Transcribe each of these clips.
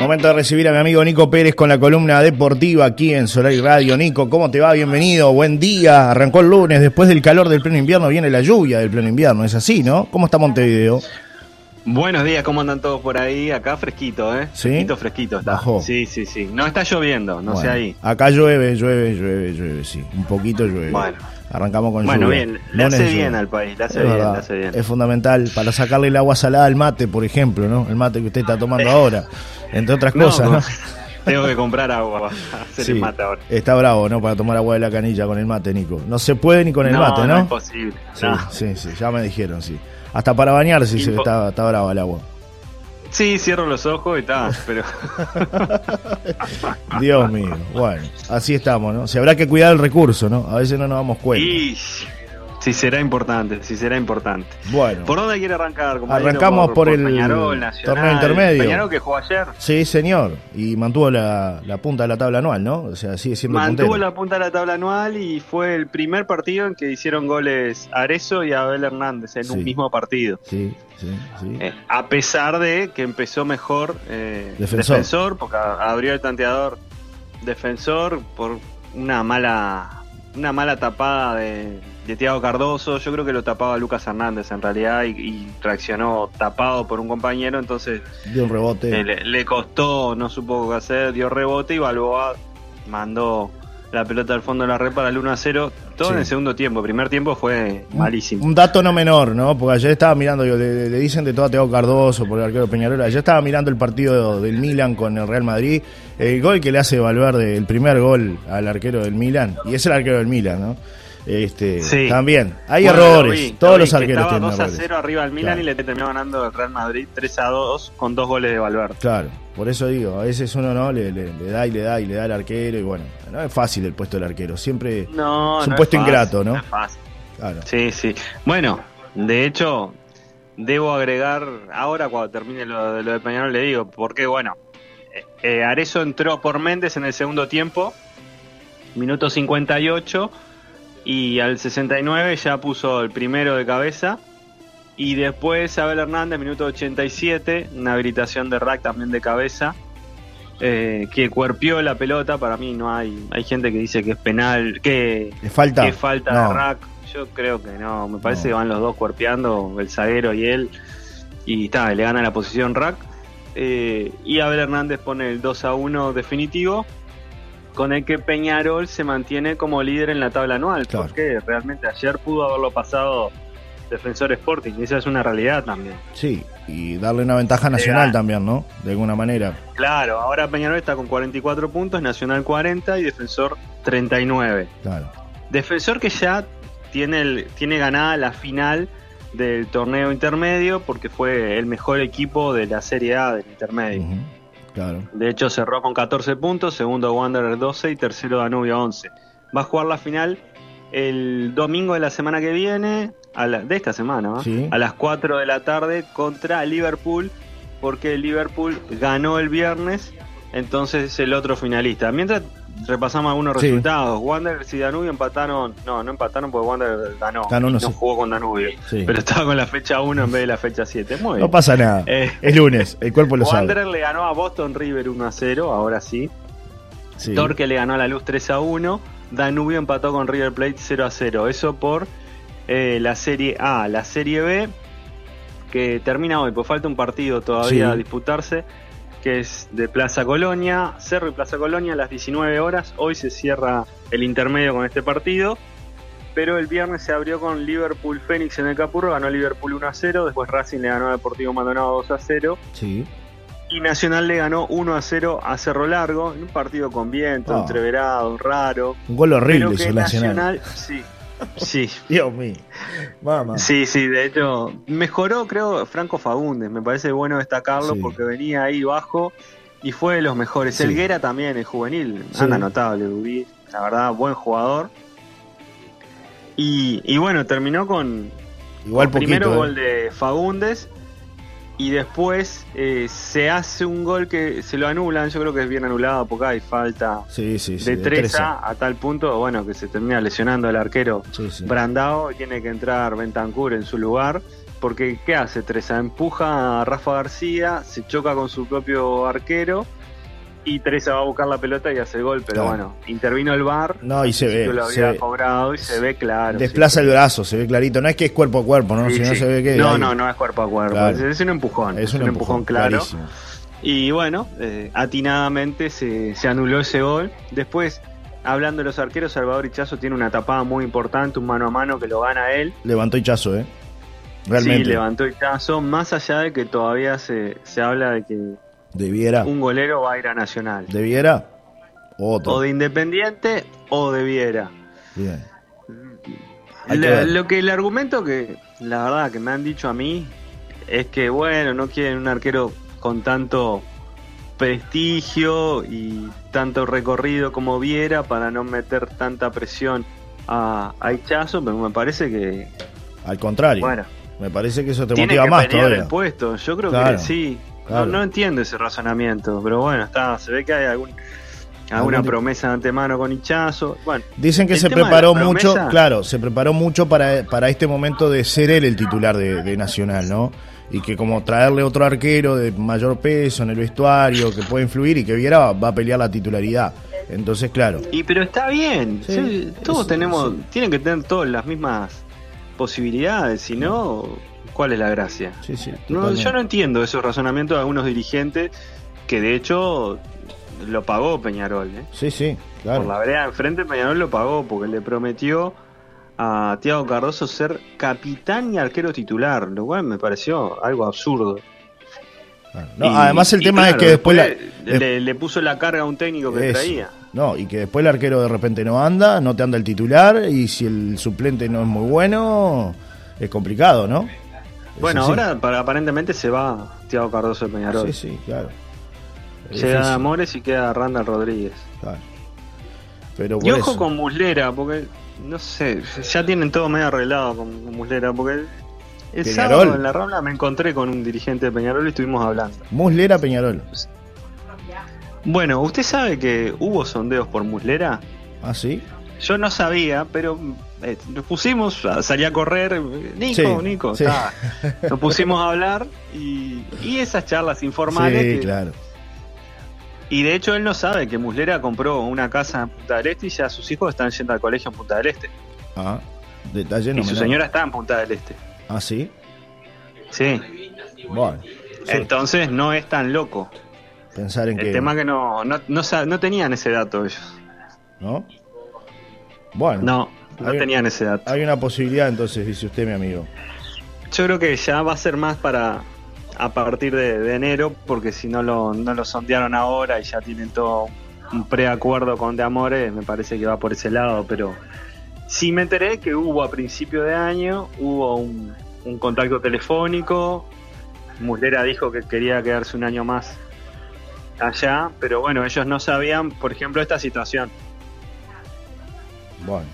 Momento de recibir a mi amigo Nico Pérez con la columna deportiva aquí en Solar y Radio. Nico, ¿cómo te va? Bienvenido, buen día. Arrancó el lunes, después del calor del pleno invierno viene la lluvia del pleno invierno, ¿es así, no? ¿Cómo está Montevideo? Buenos días, ¿cómo andan todos por ahí? Acá fresquito, ¿eh? ¿Sí? Fresquito, fresquito está. Bajó. Sí, sí, sí. No está lloviendo, no sé Bueno, ahí. Acá llueve, llueve, llueve, llueve, sí. Un poquito llueve. Bueno. Arrancamos con Bueno, lluvia. bien, le hace bien al país, le hace bien, le hace bien. Es fundamental para sacarle el agua salada al mate, por ejemplo, ¿no? El mate que usted está tomando ahora, entre otras No, cosas, ¿no? no. Tengo que comprar agua para hacer Sí, el mate ahora. Está bravo, ¿no? Para tomar agua de la canilla con el mate, Nico. No se puede ni con el no, mate, ¿no? es imposible. Sí, no. sí, sí, ya me dijeron, sí. Hasta para bañarse se Impo- está, está brava el agua. Sí, cierro los ojos y está, pero Dios mío, bueno, así estamos, ¿no? Se habrá que cuidar el recurso, ¿no? A veces no nos damos cuenta. y sí será importante, sí será importante. Bueno, ¿Por dónde quiere arrancar? Arrancamos por el Peñarol, Nacional. torneo intermedio. Peñarol que jugó ayer. sí, señor. Y mantuvo la, la punta de la tabla anual, ¿no? O sea, sigue siendo Mantuvo puntero. la punta de la tabla anual y fue el primer partido en que hicieron goles Arezo y Abel Hernández en Sí. un mismo partido. Sí, sí, sí. Eh, a pesar de que empezó mejor eh, Defensor. porque a- abrió el tanteador defensor por una mala una mala tapada de, de Tiago Cardoso. Yo creo que lo tapaba Lucas Hernández en realidad y, y reaccionó tapado por un compañero, entonces Dio un rebote. eh, le, le costó, no supo qué hacer, dio rebote y Balboa mandó la pelota al fondo de la red para el 1 a 0. Todo Sí. en el segundo tiempo. El primer tiempo fue malísimo. Un dato no menor, ¿no? Porque ayer estaba mirando, yo, le, le dicen de todo a Teo Cardoso por el arquero Peñarol. Ayer estaba mirando el partido del Milan con el Real Madrid. El gol que le hace Valverde, el primer gol al arquero del Milan. Y es el arquero del Milan, ¿no? Este, Sí. También. Hay Bueno, lo errores. vi, Todos lo los que arqueros Estaba tienen 2 a errores. 0 arriba al Milan Claro. y le terminó ganando el Real Madrid 3 a 2 con dos goles de Valverde. Claro, por eso digo, a veces uno no le, le- le da y le da y le da al arquero y bueno, no es fácil el puesto del arquero, siempre No, Es un no puesto fácil, ingrato, ¿no? es fácil. claro. Sí, sí. Bueno, de hecho, debo agregar, ahora cuando termine lo, de lo de Peñarol le digo, porque bueno, eh, eh, Arezzo entró por Méndez en el segundo tiempo, minuto 58, y al 69 ya puso el primero de cabeza. Y después Abel Hernández, minuto 87, una habilitación de rack también de cabeza, eh, que cuerpió la pelota. Para mí no hay, hay gente que dice que es penal, que ¿Le falta? ¿Qué falta No. de rack? Yo creo que no. Me parece No. que van los dos cuerpeando, el zaguero y él. Y está, le gana la posición rack. Eh, y Abel Hernández pone el 2 a 1 definitivo. Con el que Peñarol se mantiene como líder en la tabla anual. Claro. Porque realmente ayer pudo haberlo pasado Defensor Sporting. Esa es una realidad también. Sí, y darle una ventaja nacional también, ¿no? De alguna manera. Claro, ahora Peñarol está con 44 puntos, Nacional 40 y Defensor 39. Claro. Defensor que ya tiene, el, tiene ganada la final del torneo intermedio porque fue el mejor equipo de la Serie A del intermedio. Claro. De hecho cerró con 14 puntos, segundo Wanderer 12 y tercero Danubio 11. Va a jugar la final el domingo de la semana que viene, a la- de esta semana, ¿no? Sí. a las 4 de la tarde contra Liverpool porque Liverpool ganó el viernes, entonces es el otro finalista. Mientras repasamos algunos Sí. resultados, Wanderers y Danubio empataron, no, no empataron porque Wanderers ganó, Ganó no jugó con Danubio, Sí. pero estaba con la fecha 1 en vez de la fecha 7. Muy bien. No pasa nada. Eh, Es lunes, el cuerpo lo sabe. Wanderer le ganó a Boston River 1 a 0, ahora sí. Sí. Torque le ganó a la Luz 3 a 1. Danubio empató con River Plate 0 a 0. Eso por eh, la Serie A. La Serie B, que termina hoy, pues falta un partido todavía Sí. a disputarse, que es de Plaza Colonia, Cerro y Plaza Colonia a las 19 horas. Hoy se cierra el intermedio con este partido. Pero el viernes se abrió con Liverpool Fénix en el Capurro, ganó Liverpool 1 a 0, después Racing le ganó a Deportivo Maldonado 2 a 0, Sí. Y Nacional le ganó 1 a 0 a Cerro Largo, en un partido con viento, Ah. entreverado, raro. Un gol horrible hizo Nacional. Nacional, sí, sí, Dios mío. Mamá. sí, sí, de hecho, mejoró creo Franco Fagundes, me parece bueno destacarlo Sí. porque venía ahí bajo y fue de los mejores. Sí. Elguera también, el juvenil, Sí. anda notable, la verdad, buen jugador. Y, y bueno, terminó con, Igual poquito. primero eh. gol de Fagundes y después eh, se hace un gol que se lo anulan, yo creo que es bien anulado porque hay falta Sí, sí, sí. de Treza a tal punto, bueno, que se termina lesionando el arquero. Brandao y tiene que entrar Bentancur en su lugar porque ¿qué hace Teresa? Empuja a Rafa García, se choca con su propio arquero y Teresa va a buscar la pelota y hace el gol, pero Claro. bueno, intervino el bar. No, y se ve. Lo se había ve. cobrado y se ve claro. Desplaza sí. el brazo, se ve clarito. No es que es cuerpo a cuerpo, ¿no? Sí, Si no se ve que. no, hay- no, no es cuerpo a cuerpo. Claro. Es, un empujón. Es un, empujón, claro. clarísimo. Y bueno, eh, atinadamente se, se anuló ese gol. Después, hablando de los arqueros, Salvador Ichazo tiene una tapada muy importante, un mano a mano que lo gana él. Levantó Hichazo, ¿eh? Realmente. Sí, levantó Ichazo, más allá de que todavía se, se habla de que Debiera. un golero va a ir a Nacional. Debiera. Otro. O de Independiente o de Viera. Bien. La- lo que el argumento que la verdad que me han dicho a mí es que bueno, no quieren un arquero con tanto prestigio y tanto recorrido como Viera para no meter tanta presión a, a Hichazo, pero me parece que Al contrario. bueno, Me parece que eso te motiva más todavía. el puesto. Yo creo Claro, que sí. Claro. No, no entiendo ese razonamiento, pero bueno, está, se ve que hay algún alguna promesa de antemano con Hichazo. Bueno, Dicen que se preparó promesa- mucho, claro, se preparó mucho para, para este momento de ser él el titular de, de Nacional, ¿no? Y que como traerle otro arquero de mayor peso en el vestuario, que puede influir y que Viera va, va a pelear la titularidad. Entonces, claro, Y pero está bien, Sí, sí, todos es- tenemos, sí. tienen que tener todas las mismas posibilidades, si no, ¿cuál es la gracia? sí, sí. No, yo no entiendo esos razonamientos de algunos dirigentes que de hecho lo pagó Peñarol, ¿eh? Sí, sí, por la claro. vereda enfrente Peñarol lo pagó porque le prometió a Tiago Cardoso ser capitán y arquero titular, lo cual me pareció algo absurdo. claro. No, Y- además el tema claro, es que después... la- le, le puso la carga a un técnico que Eso. traía. No, y que después el arquero de repente no anda, no te anda el titular, y si el suplente no es muy bueno, es complicado, ¿no? Bueno, así. ahora para, aparentemente se va Tiago Cardoso de Peñarol. Sí, sí, claro. Llega Amores y queda Randall Rodríguez. claro. Pero Y ojo eso. con Muslera, porque no sé, ya tienen todo medio arreglado con, con Muslera, porque el Peñarol. sábado en la Rambla me encontré con un dirigente de Peñarol y estuvimos hablando. Muslera Peñarol. Bueno, ¿usted sabe que hubo sondeos por Muslera? ¿Ah, sí? Yo no sabía, pero eh, nos pusimos, salí a correr, Nico, Sí, Nico, sí. nos pusimos a hablar y, y esas charlas informales. sí, que- claro. Y de hecho él no sabe que Muslera compró una casa en Punta del Este y ya sus hijos están yendo al colegio en Punta del Este. Ah, detalle no y su señora está en Punta del Este. Ah, sí. Sí. Bueno, Entonces no es tan loco. pensar en El que. tema que no, no, no, no tenían ese dato ellos. ¿No? Bueno, No, no Hay- tenían ese dato. hay una posibilidad entonces, dice usted, mi amigo. Yo creo que ya va a ser más para a partir de, de enero, porque si no lo, no lo sondearon ahora y ya tienen todo un preacuerdo con De Amores, me parece que va por ese lado, pero sí me enteré que hubo a principio de año, hubo un, un contacto telefónico, Muslera dijo que quería quedarse un año más allá, pero bueno, ellos no sabían, por ejemplo, esta situación. Bueno,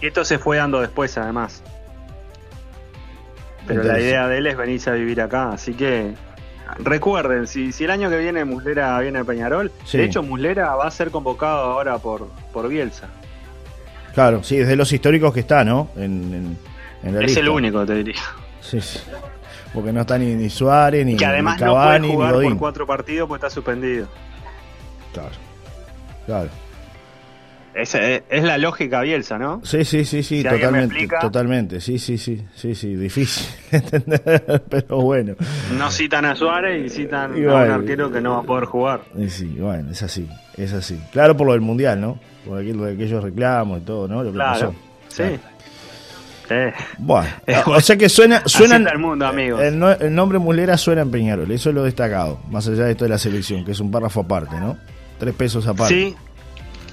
Y esto se fue dando después, además. Pero la idea de él es venirse a vivir acá, así que recuerden, si, si el año que viene Muslera viene a Peñarol, Sí. de hecho Muslera va a ser convocado ahora por, por Bielsa. claro, sí, es de los históricos que está, ¿no? En, en, en la es lista. el único, te diría. Sí, sí. Porque no está ni, ni Suárez, ni, que además ni no puede jugar por cuatro partidos porque está suspendido. Claro. Claro. Es, es, es la lógica Bielsa, ¿no? Sí, sí, sí, sí, Si totalmente, totalmente, sí, sí, sí, sí, sí, difícil de entender, pero bueno, No citan a Suárez y citan Igual. a un arquero que no va a poder jugar. Sí, bueno, es así, es así. Claro por lo del mundial, ¿no? Por aquello, aquellos reclamos y todo, ¿no? Lo que Claro, pasó. sí. Claro. Eh, Bueno, o sea que suena, está el mundo, amigos. el, el nombre Mulera suena en Peñarol, eso es lo destacado, más allá de esto de la selección, que es un párrafo aparte, ¿no? Tres pesos aparte. Sí,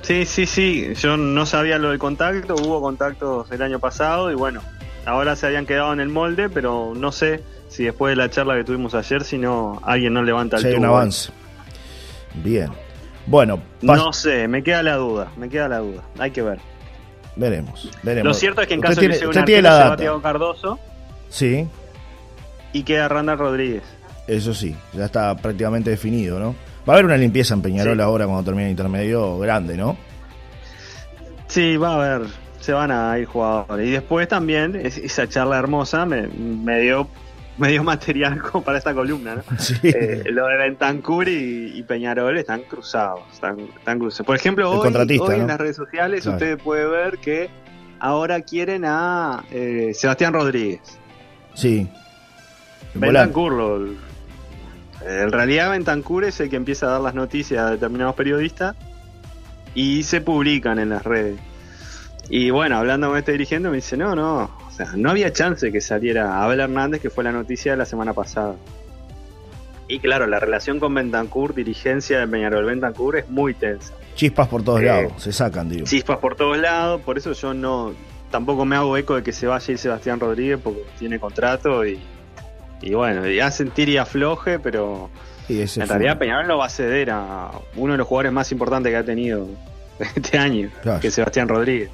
sí, sí, sí. Yo no sabía lo del contacto, hubo contactos el año pasado y bueno, ahora se habían quedado en el molde, pero no sé si después de la charla que tuvimos ayer, si no alguien no levanta el Si hay un tubo. avance. Bien. Bueno, No sé, me queda la duda, me queda la duda. Hay que ver. veremos, veremos. Lo cierto es que en caso tiene, de que usted tiene se va Cardoso Sí, y queda Randall Rodríguez. eso sí, ya está prácticamente definido, ¿no? Va a haber una limpieza en Peñarol Sí. ahora cuando termine el intermedio grande, ¿no? Sí, va a haber, se van a ir jugadores. Y después también, es- esa charla hermosa me, me dio me dio material como para esta columna, ¿no? Sí. Eh, lo de Bentancur y, y Peñarol están cruzados, están, están cruzados. Por ejemplo, hoy, hoy ¿no? en las redes sociales Claro. usted puede ver que ahora quieren a eh, Sebastián Rodríguez. Sí. Bentancur, lo- en realidad Bentancur es el que empieza a dar las noticias a determinados periodistas y se publican en las redes. Y bueno, hablando con este dirigente me dice, no, no, o sea, no había chance que saliera Abel Hernández, que fue la noticia de la semana pasada. Y claro, la relación con Bentancur, dirigencia de Peñarol Bentancur, es muy tensa. Chispas por todos Eh, lados, se sacan, digo. Chispas por todos lados, por eso yo no tampoco me hago eco de que se vaya a ir Sebastián Rodríguez porque tiene contrato y, y bueno, y hacen tir y afloje, pero Y en fue- realidad Peñarol no va a ceder a uno de los jugadores más importantes que ha tenido este año, Claro. que es Sebastián Rodríguez.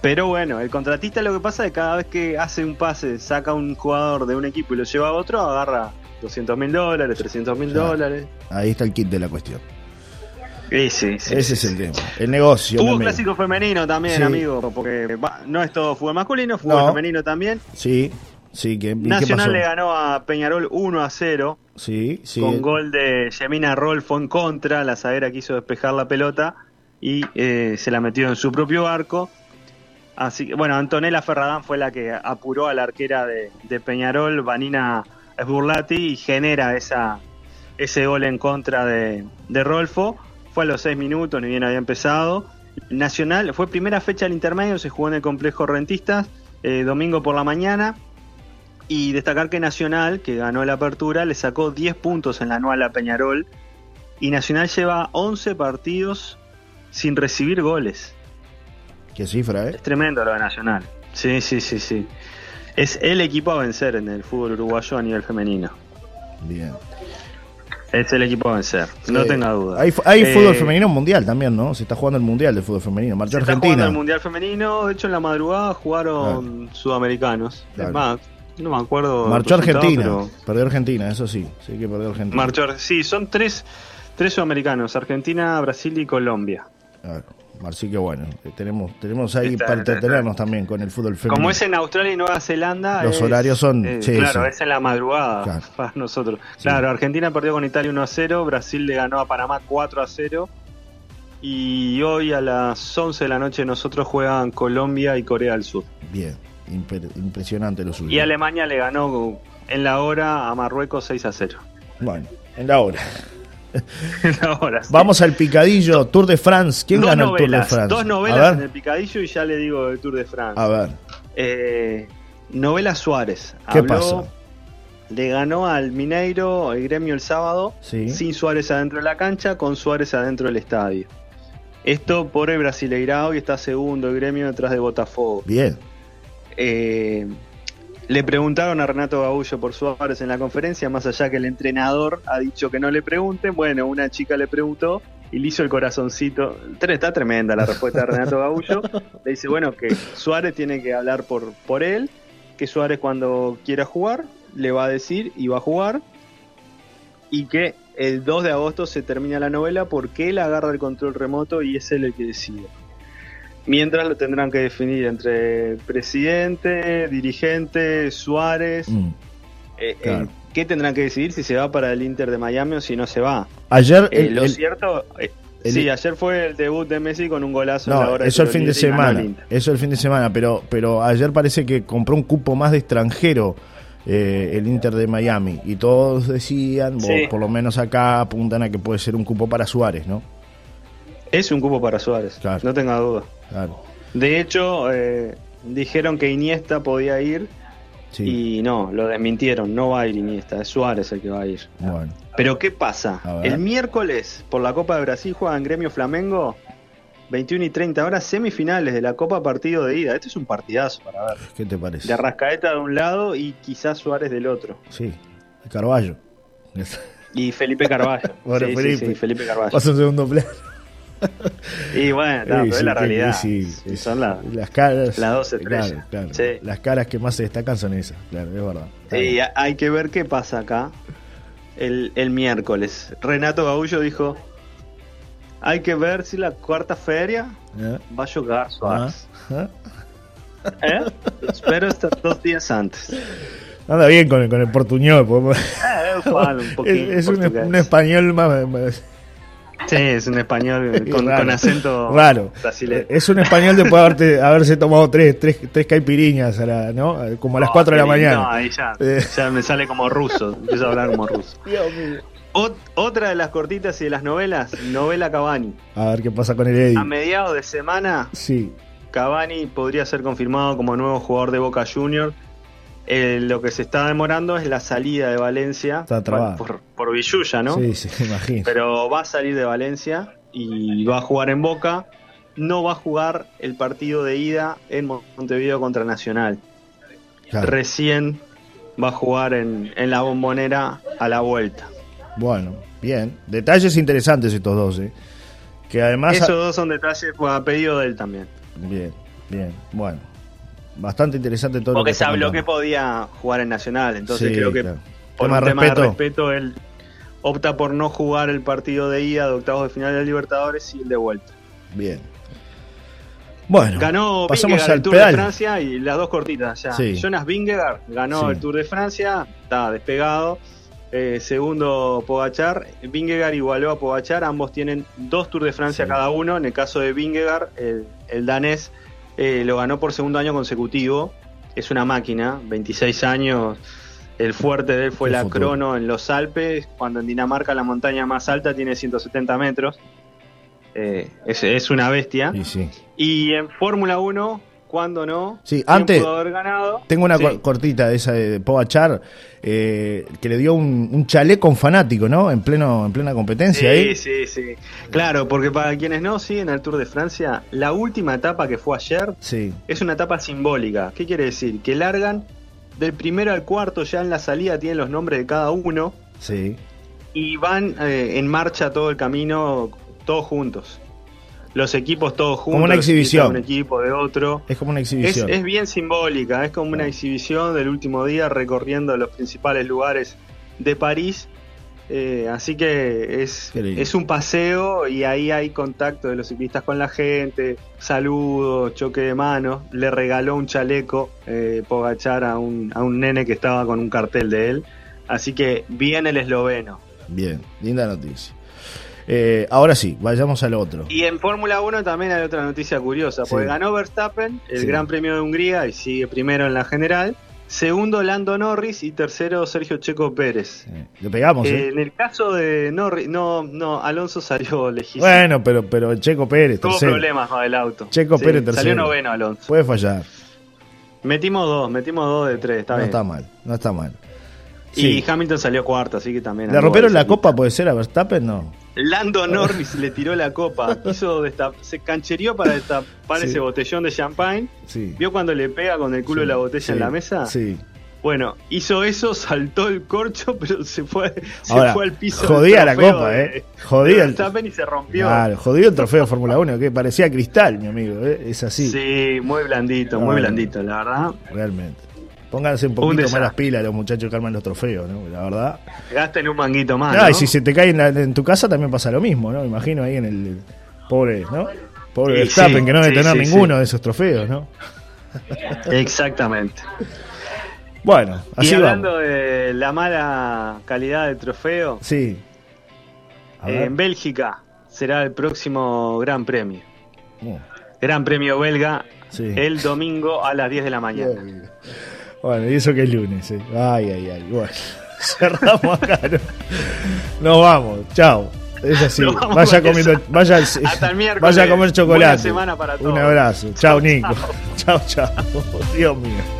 Pero bueno, el contratista lo que pasa es que cada vez que hace un pase, saca un jugador de un equipo y lo lleva a otro, agarra 200 mil dólares, 300 mil Claro. dólares. Ahí está el kit de la cuestión. Sí, sí, sí, Ese es el tema. El negocio. Hubo clásico femenino también, amigo, porque no es todo fútbol masculino, fútbol No. femenino también. Sí, sí. ¿qué, Nacional pasó? le ganó a Peñarol 1 a 0 Sí, sí. con gol de Yemina Rolfo en contra. La zaguera quiso despejar la pelota y eh, se la metió en su propio arco. Así que, bueno, Antonella Ferradán fue la que apuró a la arquera de, de Peñarol, Vanina Sburlati, y genera esa, ese gol en contra de, de Rolfo. Fue a los seis minutos, ni bien había empezado. Nacional, fue primera fecha del intermedio, se jugó en el complejo Rentistas, eh, domingo por la mañana. Y destacar que Nacional, que ganó la apertura, le sacó 10 puntos en la anual a Peñarol. Y Nacional lleva 11 partidos sin recibir goles. Qué cifra, ¿eh? Es tremendo lo de Nacional. Sí, sí, sí, sí. Es el equipo a vencer en el fútbol uruguayo a nivel femenino. Bien. Es el equipo a vencer, no tenga duda. Hay, hay Eh, fútbol femenino mundial también, ¿no? Se está jugando el mundial de fútbol femenino. Marchó Se está jugando Argentina. el Mundial Femenino, de hecho en la madrugada jugaron sudamericanos. Claro. Es más, no me acuerdo. Marchó Argentina. pero- Perdió Argentina, eso sí. Sí que perdió Argentina. Marchó, sí, son tres, tres sudamericanos, Argentina, Brasil y Colombia. Así que bueno, tenemos, tenemos ahí Está, para entretenernos también con el fútbol femenino. Como es en Australia y Nueva Zelanda. Los es- horarios son- eh, sí, claro, sí. es en la madrugada Claro. para nosotros. Sí. Claro, Argentina perdió con Italia 1 a 0, Brasil le ganó a Panamá 4 a 0. Y hoy a las 11 de la noche nosotros juegan Colombia y Corea del Sur. Bien, impresionante lo suyo. Y Alemania le ganó en la hora a Marruecos 6 a 0. Bueno, en la hora. En la hora. sí. Vamos al picadillo, Tour de France. ¿Quién dos ganó el Tour de France? dos novelas en el picadillo y ya le digo el Tour de France. A ver, Eh, novela Suárez. ¿qué Habló- pasa? Le ganó al Mineiro el gremio el sábado, Sí. sin Suárez adentro de la cancha, con Suárez adentro del estadio. Esto por el Brasileirao y está segundo el gremio detrás de Botafogo. Bien. Eh, le preguntaron a Renato Gaullo por Suárez en la conferencia, más allá que el entrenador ha dicho que no le pregunten. Bueno, una chica le preguntó y le hizo el corazoncito. Está tremenda la respuesta de Renato Gaullo. Le dice, bueno, que Suárez tiene que hablar por, por él, que Suárez cuando quiera jugar le va a decir y va a jugar. Y que el 2 de agosto se termina la novela porque él agarra el control remoto y es él el que decide. Mientras lo tendrán que definir entre presidente, dirigente, Suárez. Mm. eh, claro. eh, ¿Qué tendrán que decidir si se va para el Inter de Miami o si no se va? Ayer, Eh, el- lo el- cierto. eh, el- sí, ayer fue el debut de Messi con un golazo. en la no, hora eso el fin de semana. Eso el fin de semana, pero, pero ayer parece que compró un cupo más de extranjero eh, el Inter de Miami. Y todos decían, Sí. por lo menos acá apuntan a que puede ser un cupo para Suárez, ¿no? Es un cupo para Suárez, Claro. no tenga duda. Claro. De hecho, eh, dijeron que Iniesta podía ir Sí. y no, lo desmintieron. No va a ir Iniesta, es Suárez el que va a ir. Bueno. Pero ¿qué pasa? El miércoles, por la Copa de Brasil, juegan Gremio Flamengo, 21 y 30 horas, semifinales de la Copa Partido de Ida. Este es un partidazo para ver. ¿Qué te parece? De Arrascaeta de un lado y quizás Suárez del otro. Sí. Carballo. Y Felipe Carvalho. Bueno, Sí, Felipe. sí, Felipe Carvalho. Pasa en segundo plano. Y bueno, no, Sí, pero sí, es la realidad. sí, son las- Las caras. Las dos estrellas. Claro, claro. Las caras que más se destacan son esas, claro, es verdad. Y hay que ver qué pasa acá el, el miércoles. Renato Gaullo dijo: Hay que ver si la cuarta feria ¿Eh? va a jugar Suárez. Ah, ¿Eh? Espero estar dos días antes. Anda bien con el, con el portuñol. Eh, un es, es un, un, español más, más Sí, es un español con, con acento raro. Brasileño. Es un español después de haberte, haberse tomado tres, tres, tres caipiriñas, a la, ¿no? Como a las 4 de la mañana. No, ahí ya, eh. ya me sale como ruso, empiezo a hablar como ruso. Dios mío. otra de las cortitas y de las novelas, novela Cavani. A ver qué pasa con el Eddie. A mediados de semana, sí. Cavani podría ser confirmado como nuevo jugador de Boca Juniors eh, lo que se está demorando es la salida de Valencia por, por Villuya, ¿no? Sí, sí, imagino. Pero va a salir de Valencia y va a jugar en Boca. No va a jugar el partido de ida en Montevideo contra Nacional. Recién va a jugar en, la bombonera a la vuelta. Bueno, bien. Detalles interesantes estos dos, ¿eh? Que además... Esos dos son detalles a pedido de él también. Bien, bien. Bueno, bastante interesante todo Porque lo que se habló que podía jugar en Nacional, entonces creo que por un tema de respeto él opta por no jugar el partido de ida de octavos de final de Libertadores y el de vuelta. Bien. Bueno, ganó pasamos al el Tour de Francia y las dos cortitas ya. Jonas Vingegaard ganó el Tour de Francia, está despegado. Eh, segundo Pogachar, Vingegaard igualó a Pogachar, ambos tienen dos Tours de Francia cada uno. En el caso de Vingegaard, el, el danés eh, lo ganó por segundo año consecutivo. Es una máquina, 26 años. El fuerte de él fue la crono en los Alpes, cuando en Dinamarca la montaña más alta tiene 170 metros. Eh, es, una bestia. Y en Fórmula 1 cuando no. Sí, antes. Tengo una cortita de esa de Pogachar eh, que le dio un, chaleco a un fanático, ¿no? En pleno en plena competencia sí, Sí, sí, Claro, porque para quienes no siguen el Tour de Francia, la última etapa que fue ayer sí. es una etapa simbólica. ¿Qué quiere decir? Que largan del primero al cuarto, ya en la salida tienen los nombres de cada uno. Sí. Y van eh, en marcha todo el camino, todos juntos los equipos todos juntos. Como una exhibición. Un equipo de otro. Es como una exhibición. Es, bien simbólica, es como una exhibición del último día recorriendo los principales lugares de París. Eh, así que es, es un paseo y ahí hay contacto de los ciclistas con la gente, saludos, choque de manos. Le regaló un chaleco eh, Pogachar a un, a un nene que estaba con un cartel de él. Así que bien el esloveno. Bien, linda noticia. Eh, ahora sí, vayamos al otro. Y en Fórmula 1 también hay otra noticia curiosa, porque ganó Verstappen el Gran Premio de Hungría y sigue primero en la general. Segundo, Lando Norris y tercero, Sergio Checo Pérez. Le pegamos, eh, ¿eh? En el caso de Norris, no, no, Alonso salió legítimo. Bueno, pero, pero Checo Pérez, Tuvo problemas con el auto. Checo Pérez, tercero. Salió noveno Alonso. Puede fallar. Metimos dos, metimos dos de tres, está no bien. está mal, no está mal. Y Hamilton salió cuarto, así que también. ¿Le rompieron la copa, puede ser, a Verstappen? No. Lando Norris le tiró la copa, se canchereó para destapar ese botellón de champagne. ¿Vio cuando le pega con el culo de la botella en la mesa? Sí. Bueno, hizo eso, saltó el corcho, pero se fue, se fue al piso. Jodía la copa, ¿eh? Jodía el y se rompió. Claro, jodió el trofeo de Fórmula 1, que parecía cristal, mi amigo, ¿eh? Es así. Sí, muy blandito, muy blandito, la verdad. Realmente. Pónganse un poquito más las pilas los muchachos que arman los trofeos, ¿no? La verdad. Gasten un manguito más. No, y si se te cae en, tu casa también pasa lo mismo, ¿no? Imagino ahí en el. pobre, ¿no? Pobre Verstappen, que no debe tener ninguno de esos trofeos, ¿no? Exactamente. Bueno, así Y hablando de la mala calidad del trofeo. Sí. en Bélgica será el próximo Gran Premio. Oh. Gran Premio belga el domingo a las 10 de la mañana. Bueno, y eso que es lunes, ¿eh? Ay, ay, ay. Bueno, cerramos acá. Nos vamos, chao. Es así. Vaya comiendo, vaya, Hasta el miércoles. vaya a comer chocolate. Semana para Un abrazo. Chao, Nico. Chao, chao. Dios mío.